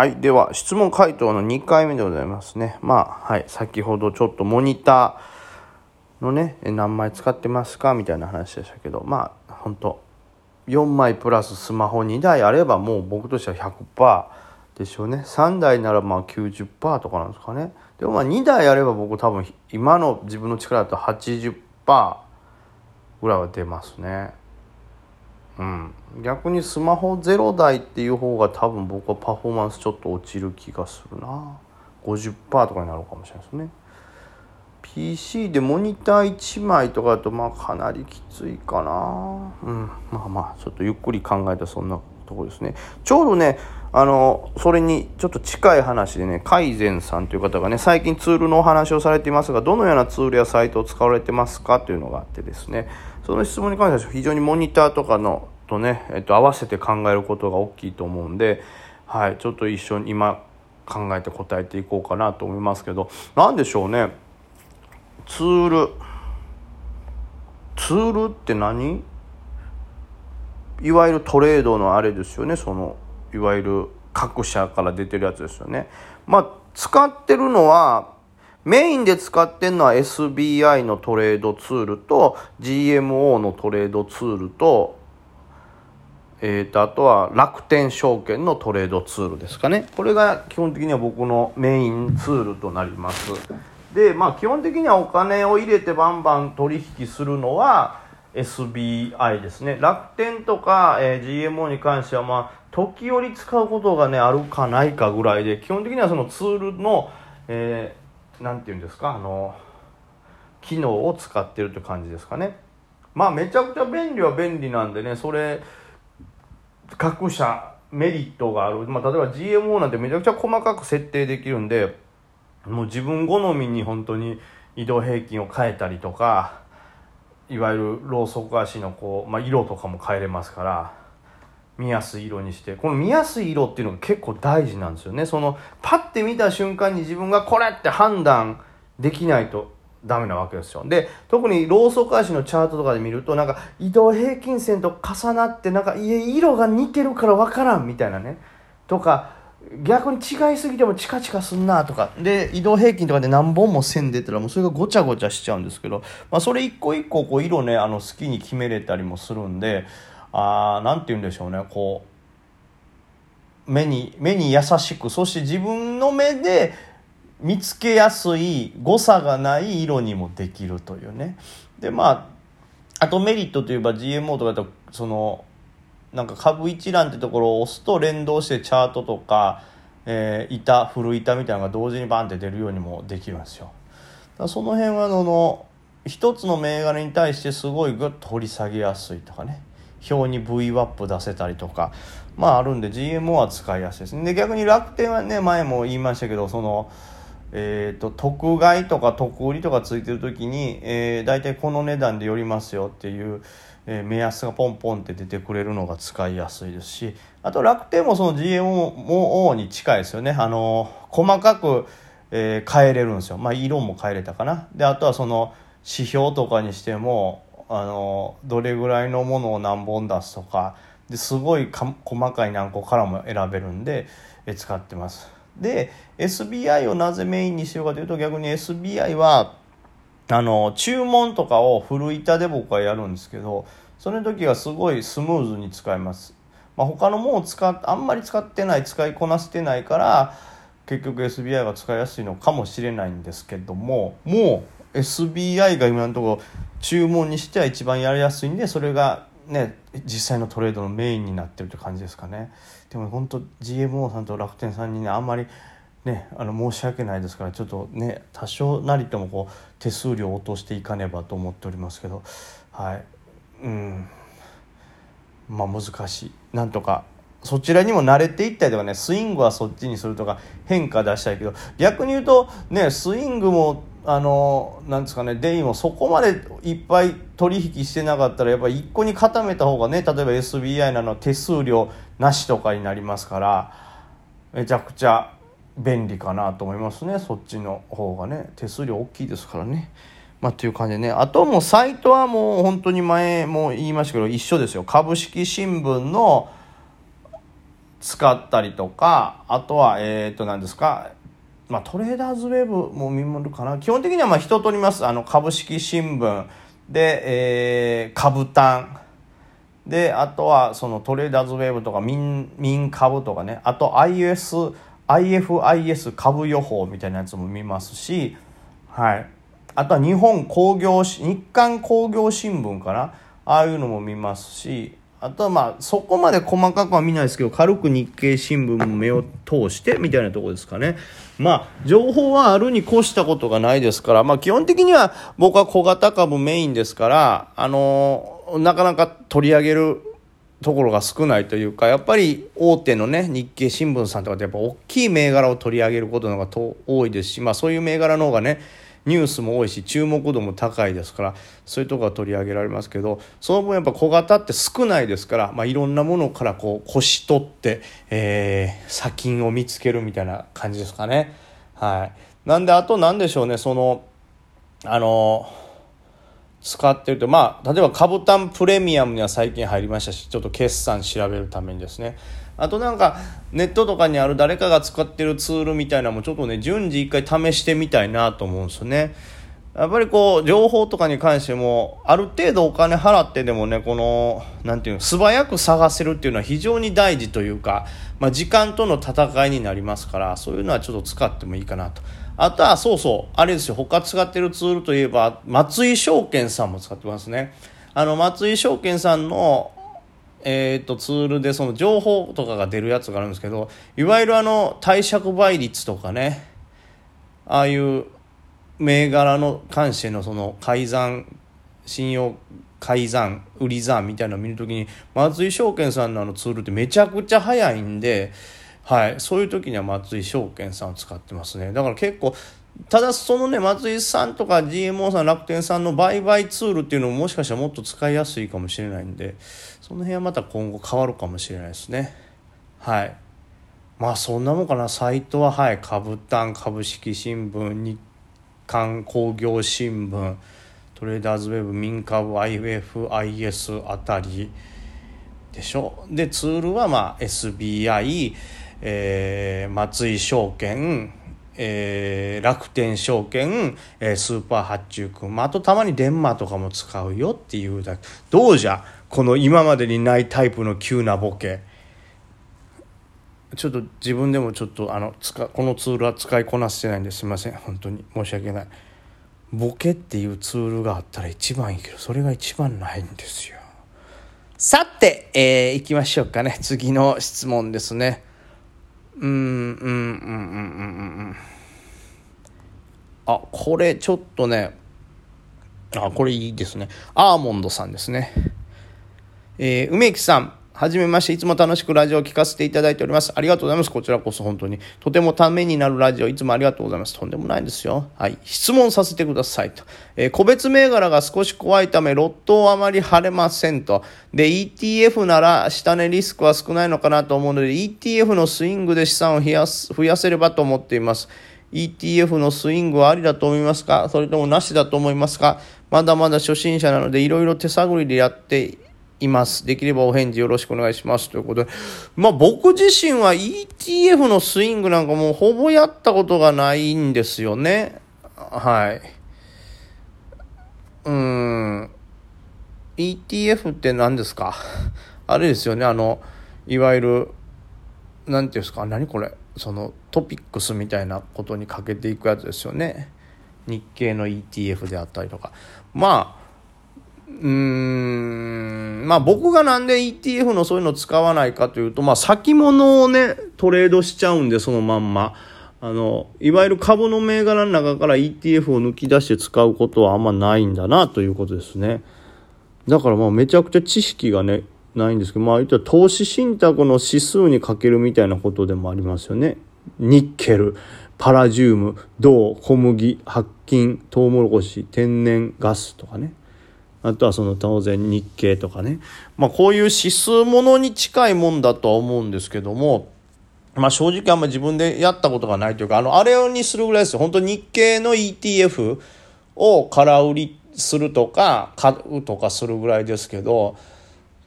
はい。では、質問回答の2回目でございますね。まあ、はい。先ほどちょっとモニターのね、何枚使ってますか？みたいな話でしたけど、まあ、本当4枚プラススマホ2台あればもう僕としては100%でしょうね。3台ならまあ90%とかなんですかね。でもまあ2台あれば僕多分今の自分の力だと80%ぐらいは出ますね。逆にスマホ0台っていう方が多分僕はパフォーマンスちょっと落ちる気がするな。50%とかになるかもしれないですね。PC でモニター1枚とかだとまあかなりきついかな。うん。まあまあちょっとゆっくり考えたそんなとこですね。ちょうどねあのそれにちょっと近い話でね改善さんという方がね最近ツールのお話をされていますがどのようなツールやサイトを使われてますかというのがあってですね。その質問に関しては非常にモニターとかのとね、えっと、合わせて考えることが大きいと思うんで、はい、ちょっと一緒に今考えて答えていこうかなと思いますけど何でしょうね。ツールツールって何？いわゆるトレードのあれですよねそのいわゆる各社から出てるやつですよね。まあ使ってるのはメインで使ってるのは SBI のトレードツールと GMO のトレードツールと,、えー、とあとは楽天証券のトレードツールですかね。これが基本的には僕のメインツールとなります。でまあ基本的にはお金を入れてバンバン取引するのは SBI ですね。楽天とか、えー、GMO に関してはまあ時折使うことがねあるかないかぐらいで基本的にはそのツールの、えー、て言うんですかあの機能を使ってるって感じですかね。まあめちゃくちゃ便利は便利なんでねそれ各社メリットがある、まあ、例えば GMO なんてめちゃくちゃ細かく設定できるんでもう自分好みに本当に移動平均を変えたりとかいわゆるローソク足のこう、まあ、色とかも変えれますから見やすい色にして。この見やすい色っていうのが結構大事なんですよね。そのパッて見た瞬間に自分がこれって判断できないとダメなわけですよ。で特にローソク足のチャートとかで見るとなんか移動平均線と重なってなんか色が似てるから分からんみたいなね。とか逆に違いすぎてもチカチカすんなとか。で移動平均とかで何本も線出たらもうそれがごちゃごちゃしちゃうんですけど、まあ、それ一個一個こう色ねあの好きに決めれたりもするんであなんて言うんでしょうねこう目に目に優しくそして自分の目で見つけやすい誤差がない色にもできるというねでまああとメリットといえば GMO とかだとそのなんか株一覧ってところを押すと連動してチャートとか、えー、板古板みたいなのが同時にバンって出るようにもできるんですよ。だその辺はあの一つの銘柄に対してすごいグッと掘り下げやすいとかね表に V ワップ出せたりとかまああるんで GMO は使いやすいです。ねで逆に楽天はね前も言いましたけどそのえーと、特買とか特売りとかついてる時に、えー、大体この値段で寄りますよっていう、えー、目安がポンポンって出てくれるのが使いやすいですしあと楽天もその GMO に近いですよね。あの細かく、えー、変えれるんですよ、まあ、色も変えれたかな。であとはその指標とかにしてもあのどれぐらいのものを何本出すとかですごい細かい何個からも選べるんで、使ってます。で SBI をなぜメインにしようかというと逆に SBI はあの注文とかを古板で僕はやるんですけどその時はすごいスムーズに使えます、まあ、他のものを使っあんまり使ってない使いこなせてないから結局 SBI が使いやすいのかもしれないんですけどももう SBI が今のところ注文にしては一番やりやすいんでそれがね実際のトレードのメインになってるって感じですかね。でも本当 GMO さんと楽天さんにねあんまりねあの申し訳ないですからちょっとね多少なりともこう手数料を落としていかねばと思っておりますけど。はい。うん。まあ難しい。なんとかそちらにも慣れていったりとかねスイングはそっちにするとか変化出したいけど。逆に言うとねスイングもあのなんですかねデイもそこまでいっぱい取引してなかったらやっぱり1個に固めた方がね例えば SBI なの手数料なしとかになりますからめちゃくちゃ便利かなと思いますねそっちの方がね。手数料大きいですからね。まあ、っていう感じでね。あともうサイトはもう本当に前も言いましたけど一緒ですよ。株式新聞の使ったりとかあとはえっ、と何ですかまあ、トレーダーズウェブも見るかな。基本的にはまあ人とります。あの株式新聞。で、えー、株単。であとはそのトレーダーズウェブとか民民株とかね。あと IS IFIS 株予報みたいなやつも見ますし、はい、あとは日本工業日刊工業新聞かな。ああいうのも見ますし。あとはまあそこまで細かくは見ないですけど軽く日経新聞も目を通してみたいなとこですかね。まあ情報はあるに越したことがないですからまあ基本的には僕は小型株メインですからあのなかなか取り上げるところが少ないというかやっぱり大手のね日経新聞さんとかってやっぱ大きい銘柄を取り上げることの方が多いですし、まあ、そういう銘柄の方がねニュースも多いし注目度も高いですからそういうとこが取り上げられますけどその分やっぱ小型って少ないですから、まあ、いろんなものからこう腰取って、えー、砂金を見つけるみたいな感じですかね。はい、なんであと何でしょうねそのあの使ってるとまあ例えばカブタンプレミアムには最近入りましたしちょっと決算調べるためにですねあとなんかネットとかにある誰かが使ってるツールみたいなのもちょっとね順次一回試してみたいなと思うんですよね。やっぱりこう情報とかに関してもある程度お金払ってでもねこの何ていうの素早く探せるっていうのは非常に大事というか、まあ、時間との戦いになりますからそういうのはちょっと使ってもいいかなと。あとはそうそうあれですよ他使ってるツールといえば松井証券さんも使ってますね。あの松井証券さんのえーと、ツールでその情報とかが出るやつがあるんですけどいわゆるあの貸借倍率とかね。ああいう銘柄の関してのその改ざん信用改ざん売り算みたいなのを見るときに松井証券さんのあのツールってめちゃくちゃ早いんではい、そういう時には松井証券さんを使ってますね。だから結構ただそのね松井さんとか GMO さん楽天さんの売買ツールっていうのももしかしたらもっと使いやすいかもしれないんでその辺はまた今後変わるかもしれないですね。はい。まあそんなもんかな。サイトははい。株単株式新聞日刊工業新聞トレーダーズウェブ民株 IFIS あたりでしょ。でツールはまあ SBI えー、松井証券、えー、楽天証券、えー、スーパー発注君、まあ、あとたまにデンマーとかも使うよっていうだけ。どうじゃ？この今までにないタイプの急なボケ。ちょっと自分でもちょっとあの使このツールは使いこなせてないんですいません。本当に。申し訳ない。ボケっていうツールがあったら一番いいけどそれが一番ないんですよ。さて、えー、行きましょうかね。次の質問ですね。うんうんうんうんうんうんあこれちょっとねあこれいいですね。アーモンドさんですね。えー、梅木さん。はじめまして、いつも楽しくラジオを聞かせていただいております。ありがとうございます。こちらこそ本当に。とてもためになるラジオ、いつもありがとうございます。とんでもないんですよ。はい。質問させてくださいと。えー、個別銘柄が少し怖いため、ロットをあまり貼れませんと。で、ETF なら下値リスクは少ないのかなと思うので、ETF のスイングで資産を増やす増やせればと思っています。ETF のスイングはありだと思いますか？それともなしだと思いますか？まだまだ初心者なので、いろいろ手探りでやっています。できればお返事よろしくお願いします。ということで。まあ僕自身は ETF のスイングなんかもうほぼやったことがないんですよね。はい。うん。ETF って何ですか？あれですよね。あの、いわゆる、何ていうんですか？何これ？そのトピックスみたいなことにかけていくやつですよね。日経の ETF であったりとか。まあ、うーん、まあ僕がなんで ETF のそういうの使わないかというと、まあ先物をね、トレードしちゃうんで、そのまんま。あの、いわゆる株の銘柄の中から ETF を抜き出して使うことはあんまないんだなということですね。だからまあめちゃくちゃ知識がね、ないんですけど、まあ言ったら投資信託の指数にかけるみたいなことでもありますよね。ニッケル、パラジウム、銅、小麦、白金、トウモロコシ、天然ガスとかね。あとはその当然日経とかね、まあ、こういう指数ものに近いもんだとは思うんですけども、まあ、正直あんま自分でやったことがないというかあのあれにするぐらいですよ。本当日経の ETF を空売りするとか買うとかするぐらいですけど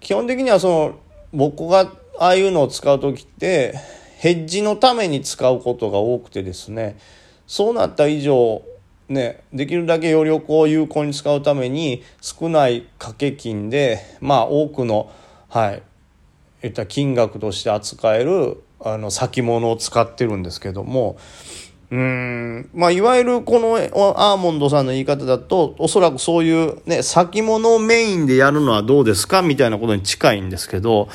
基本的にはその僕がああいうのを使う時ってヘッジのために使うことが多くてですね。そうなった以上ね、できるだけ余力を有効に使うために少ない掛け金でまあ多くのはいいった金額として扱えるあの先物を使ってるんですけどもうんまあいわゆるこのアーモンドさんの言い方だとおそらくそういうね先物をメインでやるのはどうですかみたいなことに近いんですけど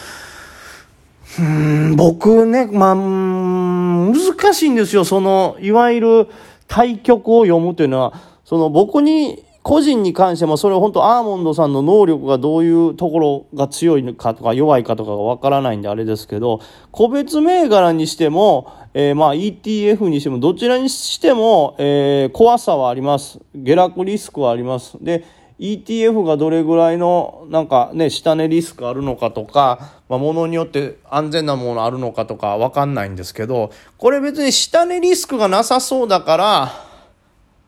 うん僕ねまあ難しいんですよ。そのいわゆる対局を読むというのは、その僕に、個人に関してもそれは本当アーモンドさんの能力がどういうところが強いかとか弱いかとかがわからないんであれですけど、個別銘柄にしても、えー、まあ ETF にしてもどちらにしても、えー、怖さはあります。下落リスクはあります。で、ETF がどれぐらいのなんかね下値リスクあるのかとか、まあ、ものによって安全なものあるのかとか分かんないんですけどこれ別に下値リスクがなさそうだから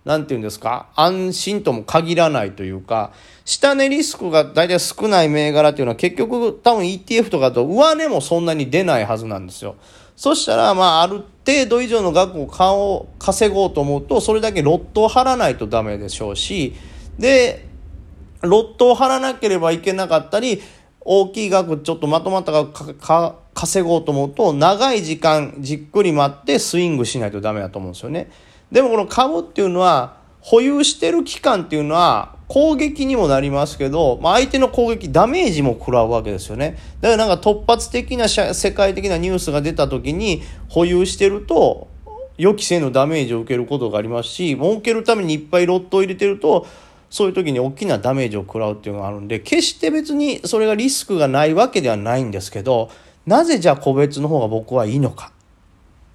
何て言うんですか安心とも限らないというか下値リスクが大体少ない銘柄っていうのは結局多分 ETF とかだと上値もそんなに出ないはずなんですよ。そしたらまあある程度以上の額を稼ごうと思うとそれだけロットを張らないとダメでしょうしでロットを張らなければいけなかったり、大きい額ちょっとまとまった額稼ごうと思うと、長い時間じっくり待ってスイングしないとダメだと思うんですよね。でもこの株っていうのは、保有してる期間っていうのは攻撃にもなりますけど、まあ、相手の攻撃ダメージも食らうわけですよねだからなんか突発的な世界的なニュースが出た時に保有してると予期せぬダメージを受けることがありますし儲けるためにいっぱいロットを入れてるとそういう時に大きなダメージを食らうっていうのがあるんで、決して別にそれがリスクがないわけではないんですけど、なぜじゃあ個別の方が僕はいいのか。